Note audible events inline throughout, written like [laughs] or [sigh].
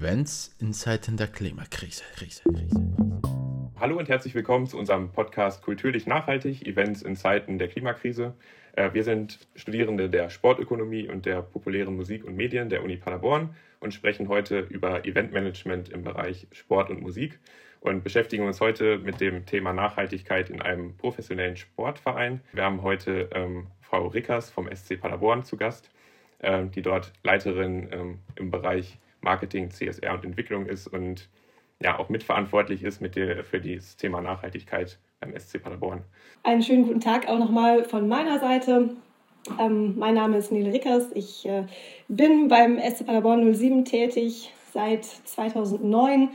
Events in Zeiten der Klimakrise. Krise, Krise. Hallo und herzlich willkommen zu unserem Podcast Kulturlich Nachhaltig, Events in Zeiten der Klimakrise. Äh, wir sind Studierende der Sportökonomie und der populären Musik und Medien der Uni Paderborn und sprechen heute über Eventmanagement im Bereich Sport und Musik und beschäftigen uns heute mit dem Thema Nachhaltigkeit in einem professionellen Sportverein. Wir haben heute ähm, Frau Rickers vom SC Paderborn zu Gast, äh, die dort Leiterin ähm, im Bereich Marketing, CSR und Entwicklung ist und ja auch mitverantwortlich ist mit der, für das Thema Nachhaltigkeit beim SC Paderborn. Einen schönen guten Tag auch nochmal von meiner Seite. Ähm, mein Name ist Nele Rickers. Ich äh, bin beim SC Paderborn 07 tätig seit 2009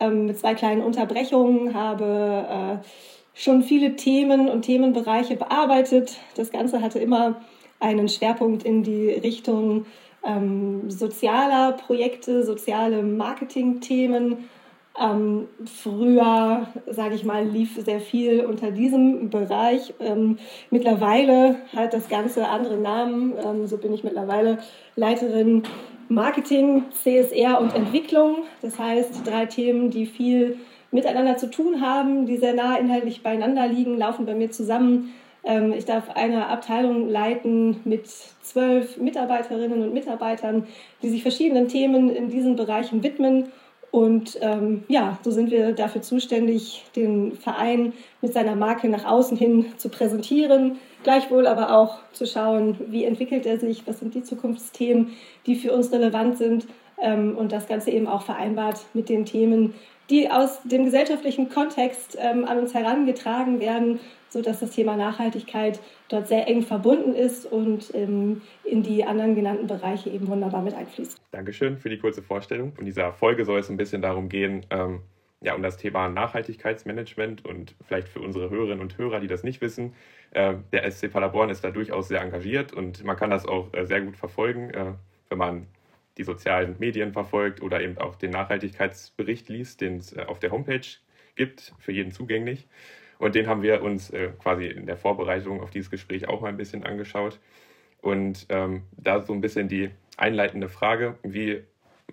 ähm, mit zwei kleinen Unterbrechungen, habe äh, schon viele Themen und Themenbereiche bearbeitet. Das Ganze hatte immer einen Schwerpunkt in die Richtung ähm, sozialer Projekte, soziale Marketingthemen. Ähm, früher, sage ich mal, lief sehr viel unter diesem Bereich. Ähm, mittlerweile hat das Ganze andere Namen. Ähm, so bin ich mittlerweile Leiterin Marketing, CSR und Entwicklung. Das heißt, drei Themen, die viel miteinander zu tun haben, die sehr nah inhaltlich beieinander liegen, laufen bei mir zusammen. Ähm, ich darf eine Abteilung leiten mit zwölf Mitarbeiterinnen und Mitarbeitern, die sich verschiedenen Themen in diesen Bereichen widmen. Und ähm, ja, so sind wir dafür zuständig, den Verein mit seiner Marke nach außen hin zu präsentieren, gleichwohl aber auch zu schauen, wie entwickelt er sich, was sind die Zukunftsthemen, die für uns relevant sind ähm, und das Ganze eben auch vereinbart mit den Themen, die aus dem gesellschaftlichen Kontext ähm, an uns herangetragen werden sodass das Thema Nachhaltigkeit dort sehr eng verbunden ist und ähm, in die anderen genannten Bereiche eben wunderbar mit einfließt. Dankeschön für die kurze Vorstellung. In dieser Folge soll es ein bisschen darum gehen, ähm, ja, um das Thema Nachhaltigkeitsmanagement und vielleicht für unsere Hörerinnen und Hörer, die das nicht wissen. Äh, der SC Paderborn ist da durchaus sehr engagiert und man kann das auch äh, sehr gut verfolgen, äh, wenn man die sozialen Medien verfolgt oder eben auch den Nachhaltigkeitsbericht liest, den es äh, auf der Homepage gibt, für jeden zugänglich. Und den haben wir uns äh, quasi in der Vorbereitung auf dieses Gespräch auch mal ein bisschen angeschaut. Und ähm, da so ein bisschen die einleitende Frage, wie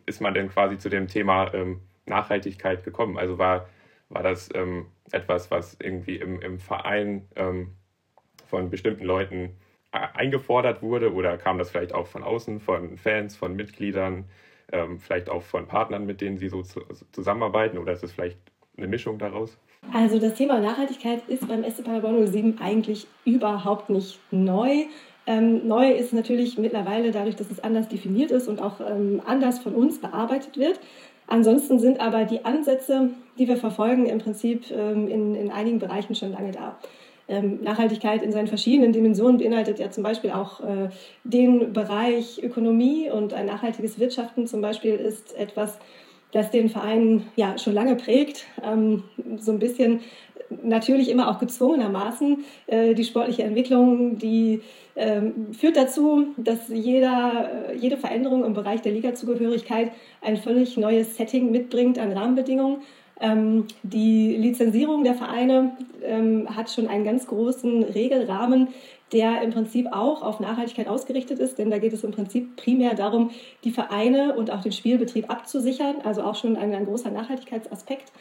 ist man denn quasi zu dem Thema ähm, Nachhaltigkeit gekommen? Also war, war das ähm, etwas, was irgendwie im, im Verein ähm, von bestimmten Leuten eingefordert wurde oder kam das vielleicht auch von außen, von Fans, von Mitgliedern, ähm, vielleicht auch von Partnern, mit denen Sie so zu, zusammenarbeiten oder ist es vielleicht eine Mischung daraus? Also das Thema Nachhaltigkeit ist beim SC Paderborn 07 eigentlich überhaupt nicht neu. Ähm, neu ist natürlich mittlerweile dadurch, dass es anders definiert ist und auch ähm, anders von uns bearbeitet wird. Ansonsten sind aber die Ansätze, die wir verfolgen, im Prinzip ähm, in, in einigen Bereichen schon lange da. Ähm, Nachhaltigkeit in seinen verschiedenen Dimensionen beinhaltet ja zum Beispiel auch äh, den Bereich Ökonomie und ein nachhaltiges Wirtschaften zum Beispiel ist etwas, das den Verein ja schon lange prägt. Ähm, so ein bisschen natürlich immer auch gezwungenermaßen. Äh, die sportliche Entwicklung, die ähm, führt dazu, dass jeder, äh, jede Veränderung im Bereich der Ligazugehörigkeit ein völlig neues Setting mitbringt an Rahmenbedingungen. Ähm, die Lizenzierung der Vereine ähm, hat schon einen ganz großen Regelrahmen, der im Prinzip auch auf Nachhaltigkeit ausgerichtet ist, denn da geht es im Prinzip primär darum, die Vereine und auch den Spielbetrieb abzusichern, also auch schon ein, ein großer Nachhaltigkeitsaspekt.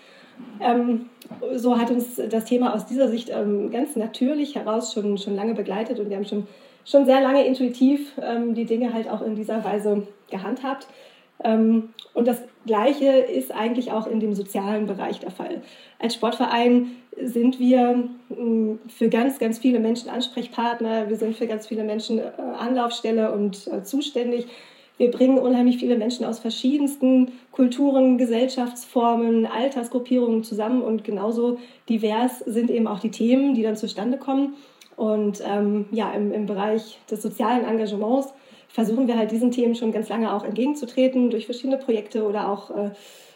Ähm, so hat uns das Thema aus dieser Sicht ähm, ganz natürlich heraus schon, schon lange begleitet und wir haben schon, schon sehr lange intuitiv ähm, die Dinge halt auch in dieser Weise gehandhabt. Ähm, und das Gleiche ist eigentlich auch in dem sozialen Bereich der Fall. Als Sportverein sind wir mm, für ganz, ganz viele Menschen Ansprechpartner. Wir sind für ganz viele Menschen äh, Anlaufstelle und äh, zuständig. Wir bringen unheimlich viele Menschen aus verschiedensten Kulturen, Gesellschaftsformen, Altersgruppierungen zusammen und genauso divers sind eben auch die Themen, die dann zustande kommen. Und ähm, ja, im, im Bereich des sozialen Engagements versuchen wir halt diesen Themen schon ganz lange auch entgegenzutreten durch verschiedene Projekte oder auch äh,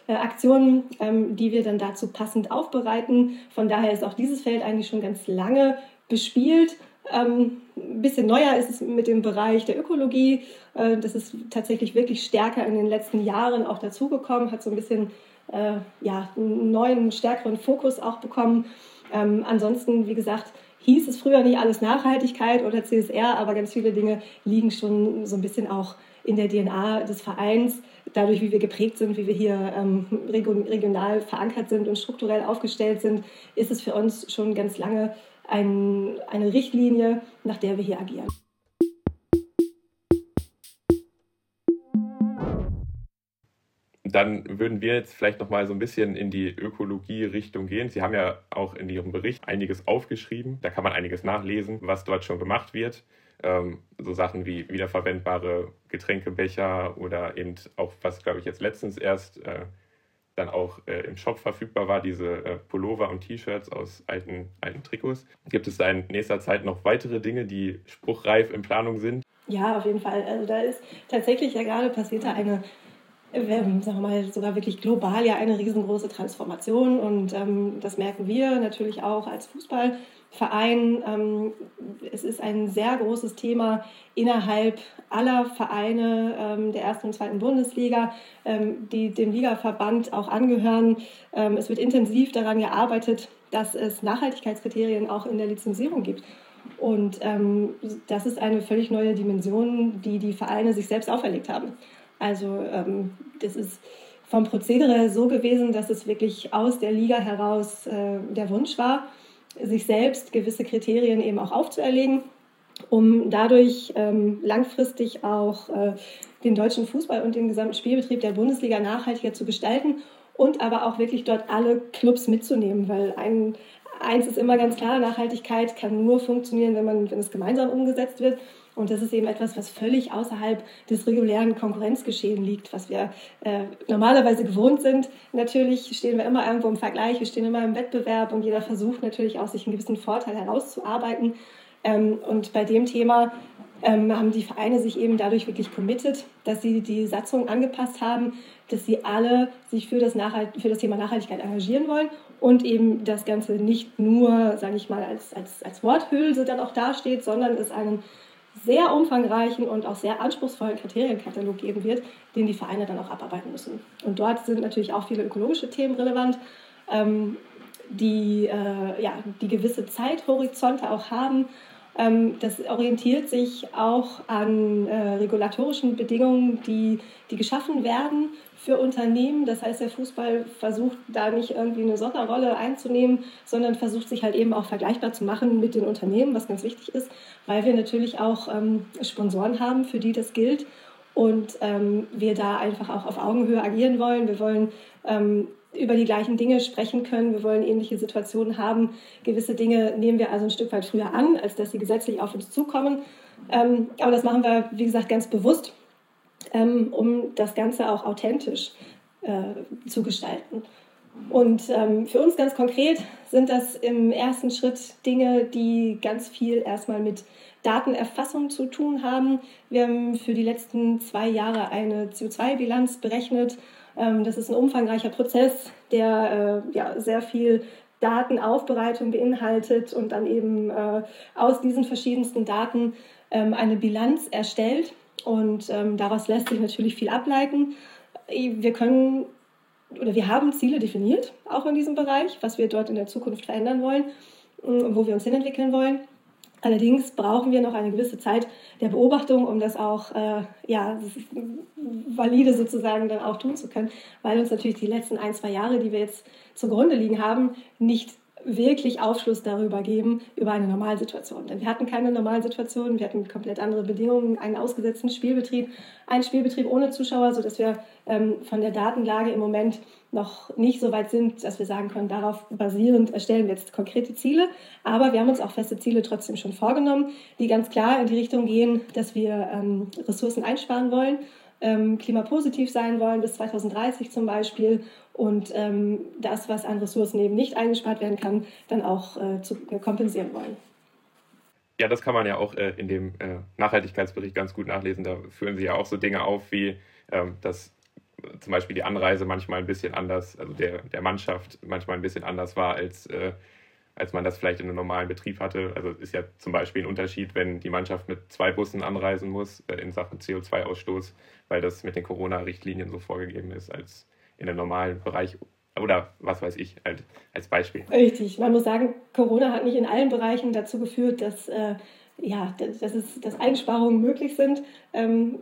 äh, Aktionen, ähm, die wir dann dazu passend aufbereiten. Von daher ist auch dieses Feld eigentlich schon ganz lange bespielt. Ähm, ein bisschen neuer ist es mit dem Bereich der Ökologie. Äh, das ist tatsächlich wirklich stärker in den letzten Jahren auch dazugekommen, hat so ein bisschen äh, ja, einen neuen, stärkeren Fokus auch bekommen. Ähm, ansonsten, wie gesagt, hieß es früher nicht alles Nachhaltigkeit oder CSR, aber ganz viele Dinge liegen schon so ein bisschen auch in der DNA des Vereins, dadurch, wie wir geprägt sind, wie wir hier ähm, regional verankert sind und strukturell aufgestellt sind, ist es für uns schon ganz lange ein, eine Richtlinie, nach der wir hier agieren. Dann würden wir jetzt vielleicht noch mal so ein bisschen in die Ökologie-Richtung gehen. Sie haben ja auch in Ihrem Bericht einiges aufgeschrieben. Da kann man einiges nachlesen, was dort schon gemacht wird. Ähm, so Sachen wie wiederverwendbare Getränkebecher oder eben auch, was glaube ich jetzt letztens erst äh, dann auch äh, im Shop verfügbar war, diese äh, Pullover und T-Shirts aus alten, alten Trikots. Gibt es da in nächster Zeit noch weitere Dinge, die spruchreif in Planung sind? Ja, auf jeden Fall. Also da ist tatsächlich ja gerade passiert da eine sagen wir mal, sogar wirklich global ja eine riesengroße Transformation. Und ähm, das merken wir natürlich auch als Fußballverein. Ähm, es ist ein sehr großes Thema innerhalb aller Vereine ähm, der ersten und zweiten Bundesliga, ähm, die dem Ligaverband auch angehören. Ähm, es wird intensiv daran gearbeitet, dass es Nachhaltigkeitskriterien auch in der Lizenzierung gibt. Und das ist eine völlig neue Dimension, die die Vereine sich selbst auferlegt haben. Also ähm, das ist vom Prozedere so gewesen, dass es wirklich aus der Liga heraus äh, der Wunsch war, sich selbst gewisse Kriterien eben auch aufzuerlegen, um dadurch ähm, langfristig auch äh, den deutschen Fußball und den gesamten Spielbetrieb der Bundesliga nachhaltiger zu gestalten und aber auch wirklich dort alle Clubs mitzunehmen, weil ein, eins ist immer ganz klar, Nachhaltigkeit kann nur funktionieren, wenn, man, wenn es gemeinsam umgesetzt wird. Und das ist eben etwas, was völlig außerhalb des regulären Konkurrenzgeschehen liegt, was wir äh, normalerweise gewohnt sind. Natürlich stehen wir immer irgendwo im Vergleich, wir stehen immer im Wettbewerb und jeder versucht natürlich auch, sich einen gewissen Vorteil herauszuarbeiten. Ähm, und bei dem Thema ähm, haben die Vereine sich eben dadurch wirklich committed, dass sie die Satzung angepasst haben, dass sie alle sich für das, Nachhalt für das Thema Nachhaltigkeit engagieren wollen und eben das Ganze nicht nur, sage ich mal, als, als, als Worthülse dann auch dasteht, sondern es einen sehr umfangreichen und auch sehr anspruchsvollen Kriterienkatalog geben wird, den die Vereine dann auch abarbeiten müssen. Und dort sind natürlich auch viele ökologische Themen relevant, ähm, die, äh, ja, die gewisse Zeithorizonte auch haben. Ähm, das orientiert sich auch an äh, regulatorischen Bedingungen, die, die geschaffen werden für Unternehmen. Das heißt, der Fußball versucht da nicht irgendwie eine Sonderrolle einzunehmen, sondern versucht sich halt eben auch vergleichbar zu machen mit den Unternehmen, was ganz wichtig ist, weil wir natürlich auch ähm, Sponsoren haben, für die das gilt und ähm, wir da einfach auch auf Augenhöhe agieren wollen. Wir wollen ähm, über die gleichen Dinge sprechen können. Wir wollen ähnliche Situationen haben. Gewisse Dinge nehmen wir also ein Stück weit früher an, als dass sie gesetzlich auf uns zukommen. Ähm, aber das machen wir, wie gesagt, ganz bewusst ähm, um das Ganze auch authentisch äh, zu gestalten. Und ähm, für uns ganz konkret sind das im ersten Schritt Dinge, die ganz viel erstmal mit Datenerfassung zu tun haben. Wir haben für die letzten zwei Jahre eine CO2-Bilanz berechnet. Ähm, das ist ein umfangreicher Prozess, der äh, ja, sehr viel Datenaufbereitung beinhaltet und dann eben äh, aus diesen verschiedensten Daten ähm, eine Bilanz erstellt. Und ähm, daraus lässt sich natürlich viel ableiten. Wir können oder wir haben Ziele definiert, auch in diesem Bereich, was wir dort in der Zukunft verändern wollen, äh, wo wir uns hinentwickeln wollen. Allerdings brauchen wir noch eine gewisse Zeit der Beobachtung, um das auch äh, ja, valide sozusagen dann auch tun zu können, weil uns natürlich die letzten ein, zwei Jahre, die wir jetzt zugrunde liegen haben, nicht wirklich Aufschluss darüber geben, über eine Normalsituation. Denn wir hatten keine Normalsituation, wir hatten komplett andere Bedingungen, einen ausgesetzten Spielbetrieb, einen Spielbetrieb ohne Zuschauer, sodass wir ähm, von der Datenlage im Moment noch nicht so weit sind, dass wir sagen können, darauf basierend erstellen wir jetzt konkrete Ziele. Aber wir haben uns auch feste Ziele trotzdem schon vorgenommen, die ganz klar in die Richtung gehen, dass wir ähm, Ressourcen einsparen wollen ähm, klimapositiv sein wollen bis 2030 zum Beispiel und ähm, das, was an Ressourcen eben nicht eingespart werden kann, dann auch äh, zu, äh, kompensieren wollen. Ja, das kann man ja auch äh, in dem äh, Nachhaltigkeitsbericht ganz gut nachlesen. Da führen Sie ja auch so Dinge auf, wie ähm, dass zum Beispiel die Anreise manchmal ein bisschen anders, also der, der Mannschaft manchmal ein bisschen anders war als äh, als man das vielleicht in einem normalen Betrieb hatte. Also ist ja zum Beispiel ein Unterschied, wenn die Mannschaft mit zwei Bussen anreisen muss äh, in Sachen CO2-Ausstoß, weil das mit den Corona-Richtlinien so vorgegeben ist, als in einem normalen Bereich Oder was weiß ich, halt als Beispiel. Richtig. Man muss sagen, Corona hat nicht in allen Bereichen dazu geführt, dass, äh, ja, dass, es, dass Einsparungen möglich sind. Ähm,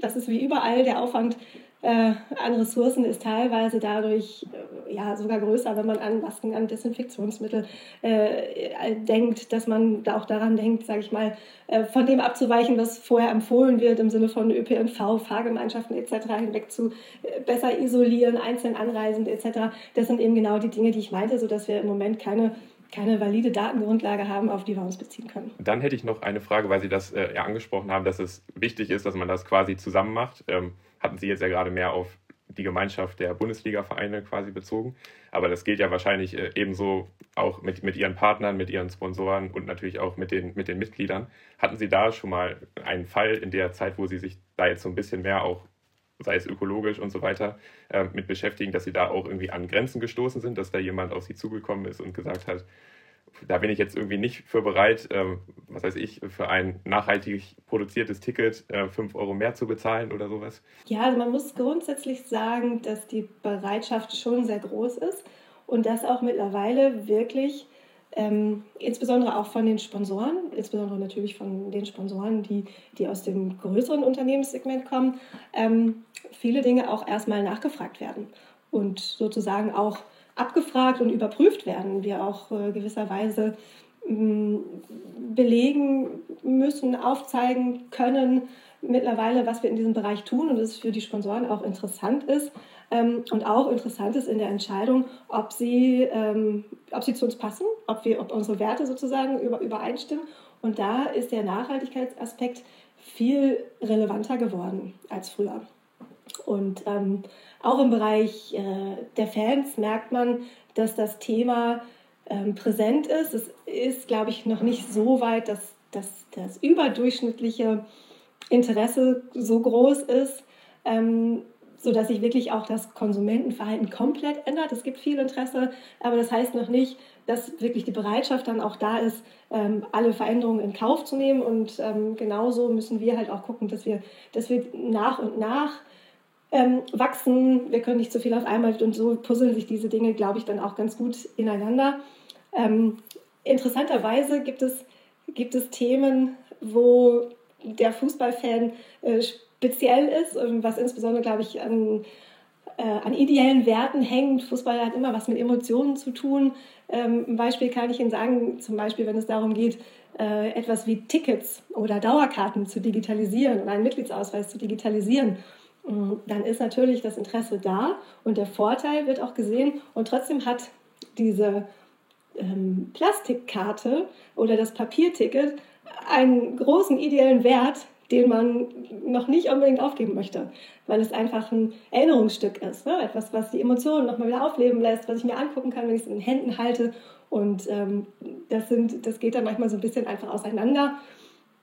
das ist wie überall der Aufwand äh, an Ressourcen ist teilweise dadurch äh, ja sogar größer, wenn man an Masken, an Desinfektionsmittel äh, denkt, dass man da auch daran denkt, sage ich mal, äh, von dem abzuweichen, was vorher empfohlen wird im Sinne von ÖPNV, Fahrgemeinschaften etc. hinweg zu äh, besser isolieren, einzeln anreisend etc. Das sind eben genau die Dinge, die ich meinte, sodass wir im Moment keine keine valide Datengrundlage haben, auf die wir uns beziehen können. Dann hätte ich noch eine Frage, weil Sie das äh, ja angesprochen haben, dass es wichtig ist, dass man das quasi zusammen macht. Ähm, hatten Sie jetzt ja gerade mehr auf die Gemeinschaft der Bundesliga-Vereine quasi bezogen. Aber das gilt ja wahrscheinlich äh, ebenso auch mit, mit Ihren Partnern, mit Ihren Sponsoren und natürlich auch mit den, mit den Mitgliedern. Hatten Sie da schon mal einen Fall in der Zeit, wo Sie sich da jetzt so ein bisschen mehr auch sei es ökologisch und so weiter, äh, mit beschäftigen, dass sie da auch irgendwie an Grenzen gestoßen sind, dass da jemand auf sie zugekommen ist und gesagt hat, da bin ich jetzt irgendwie nicht für bereit, äh, was weiß ich, für ein nachhaltig produziertes Ticket äh, 5 Euro mehr zu bezahlen oder sowas? Ja, also man muss grundsätzlich sagen, dass die Bereitschaft schon sehr groß ist und dass auch mittlerweile wirklich ähm, insbesondere auch von den Sponsoren, insbesondere natürlich von den Sponsoren, die, die aus dem größeren Unternehmenssegment kommen, ähm, viele Dinge auch erstmal nachgefragt werden und sozusagen auch abgefragt und überprüft werden. Wir auch äh, gewisserweise mh, belegen müssen, aufzeigen können, mittlerweile, was wir in diesem Bereich tun und es für die Sponsoren auch interessant ist, ähm, und auch interessant ist in der Entscheidung, ob sie, ähm, ob sie zu uns passen, ob, wir, ob unsere Werte sozusagen über, übereinstimmen. Und da ist der Nachhaltigkeitsaspekt viel relevanter geworden als früher. Und ähm, auch im Bereich äh, der Fans merkt man, dass das Thema ähm, präsent ist. Es ist, glaube ich, noch nicht so weit, dass, dass das überdurchschnittliche Interesse so groß ist. Ähm, sodass sich wirklich auch das Konsumentenverhalten komplett ändert. Es gibt viel Interesse, aber das heißt noch nicht, dass wirklich die Bereitschaft dann auch da ist, ähm, alle Veränderungen in Kauf zu nehmen. Und ähm, genauso müssen wir halt auch gucken, dass wir, dass wir nach und nach ähm, wachsen. Wir können nicht zu viel auf einmal und so puzzeln sich diese Dinge, glaube ich, dann auch ganz gut ineinander. interessanterweise gibt es, gibt es Themen, wo der Fußballfan äh, speziell ist, was insbesondere, glaube ich, an, äh, an ideellen Werten hängt. Fußball hat immer was mit Emotionen zu tun. Ähm, ein Beispiel kann ich Ihnen sagen, zum Beispiel, wenn es darum geht, äh, etwas wie Tickets oder Dauerkarten zu digitalisieren oder einen Mitgliedsausweis zu digitalisieren. Mm, dann ist natürlich das Interesse da und der Vorteil wird auch gesehen. Und trotzdem hat diese ähm, Plastikkarte oder das Papierticket einen großen ideellen Wert, den man noch nicht unbedingt aufgeben möchte, weil es einfach ein Erinnerungsstück ist. Ne? Etwas, was die Emotionen nochmal wieder aufleben lässt, was ich mir angucken kann, wenn ich es in den Händen halte. Und ähm, das, sind, das geht dann manchmal so ein bisschen einfach auseinander.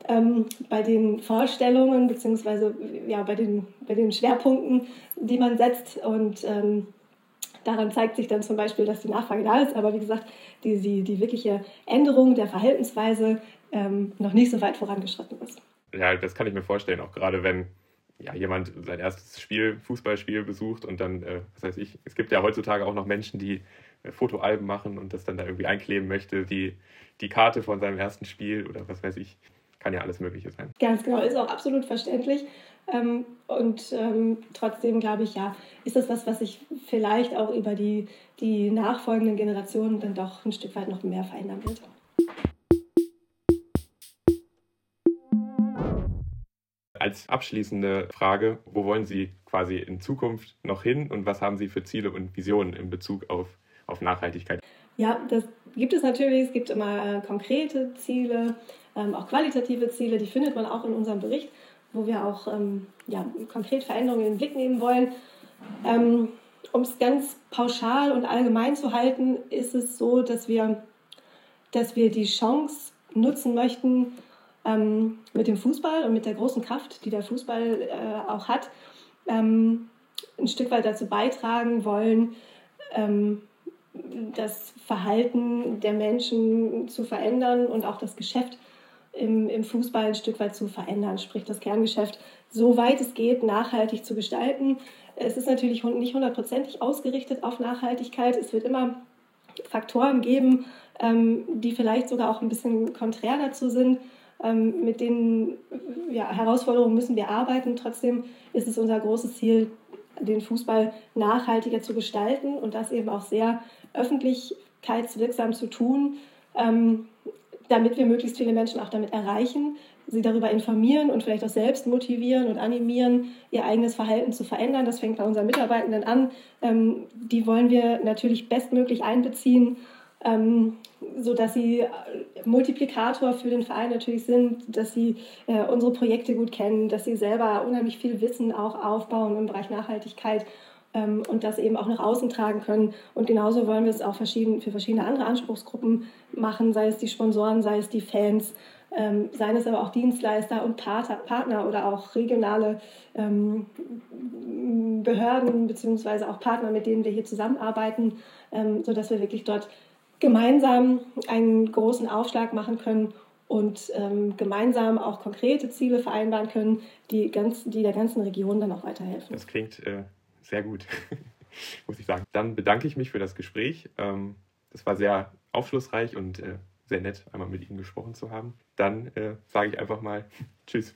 Ähm, bei den Vorstellungen beziehungsweise ja, bei, den, bei den Schwerpunkten, die man setzt. Und ähm, daran zeigt sich dann zum Beispiel, dass die Nachfrage da ist. Aber wie gesagt, die, die, die wirkliche Änderung der Verhaltensweise ähm, noch nicht so weit vorangeschritten ist ja, das kann ich mir vorstellen, auch gerade wenn ja, jemand sein erstes Spiel, Fußballspiel besucht und dann, äh, was weiß ich, es gibt ja heutzutage auch noch Menschen, die äh, Fotoalben machen und das dann da irgendwie einkleben möchte, die, die Karte von seinem ersten Spiel oder was weiß ich, kann ja alles Mögliche sein. Ganz genau, ist auch absolut verständlich. Ähm, und ähm, trotzdem glaube ich, ja, ist das was, was sich vielleicht auch über die, die nachfolgenden Generationen dann doch ein Stück weit noch mehr verändern wird. Als abschließende Frage, wo wollen Sie quasi in Zukunft noch hin und was haben Sie für Ziele und Visionen in Bezug auf, auf Nachhaltigkeit? Ja, das gibt es natürlich. Es gibt immer äh, konkrete Ziele, ähm, auch qualitative Ziele, die findet man auch in unserem Bericht, wo wir auch ähm, ja, konkret Veränderungen in den Blick nehmen wollen. Ähm, um es ganz pauschal und allgemein zu halten, ist es so, dass wir, dass wir die Chance nutzen möchten, ähm, mit dem Fußball und mit der großen Kraft, die der Fußball äh, auch hat, ähm, ein Stück weit dazu beitragen wollen, ähm, das Verhalten der Menschen zu verändern und auch das Geschäft im, im Fußball ein Stück weit zu verändern, sprich das Kerngeschäft so weit es geht nachhaltig zu gestalten. Es ist natürlich nicht hundertprozentig ausgerichtet auf Nachhaltigkeit. Es wird immer Faktoren geben, ähm, die vielleicht sogar auch ein bisschen konträr dazu sind. Ähm, mit den ja, Herausforderungen müssen wir arbeiten. Trotzdem ist es unser großes Ziel, den Fußball nachhaltiger zu gestalten und das eben auch sehr öffentlichkeitswirksam zu tun, ähm, damit wir möglichst viele Menschen auch damit erreichen, sie darüber informieren und vielleicht auch selbst motivieren und animieren, ihr eigenes Verhalten zu verändern. Das fängt bei unseren Mitarbeitenden an. Ähm, die wollen wir natürlich bestmöglich einbeziehen, ähm, sodass sie äh, Multiplikator für den Verein natürlich sind, dass sie äh, unsere Projekte gut kennen, dass sie selber unheimlich viel Wissen auch aufbauen im Bereich Nachhaltigkeit ähm, und das eben auch nach außen tragen können. Und genauso wollen wir es auch verschieden, für verschiedene andere Anspruchsgruppen machen, sei es die Sponsoren, sei es die Fans ähm, seien es aber auch Dienstleister und Partner oder auch regionale ähm, Behörden beziehungsweise auch Partner, mit denen wir hier zusammenarbeiten, ähm, sodass wir wirklich dort gemeinsam einen großen Aufschlag machen können und ähm, gemeinsam auch konkrete Ziele vereinbaren können, die, ganz, die der ganzen Region dann auch weiterhelfen. Das klingt äh, sehr gut, [laughs] muss ich sagen. Dann bedanke ich mich für das Gespräch. Ähm, das war sehr aufschlussreich und äh, sehr nett, einmal mit Ihnen gesprochen zu haben. Dann äh, sage ich einfach mal [laughs] Tschüss.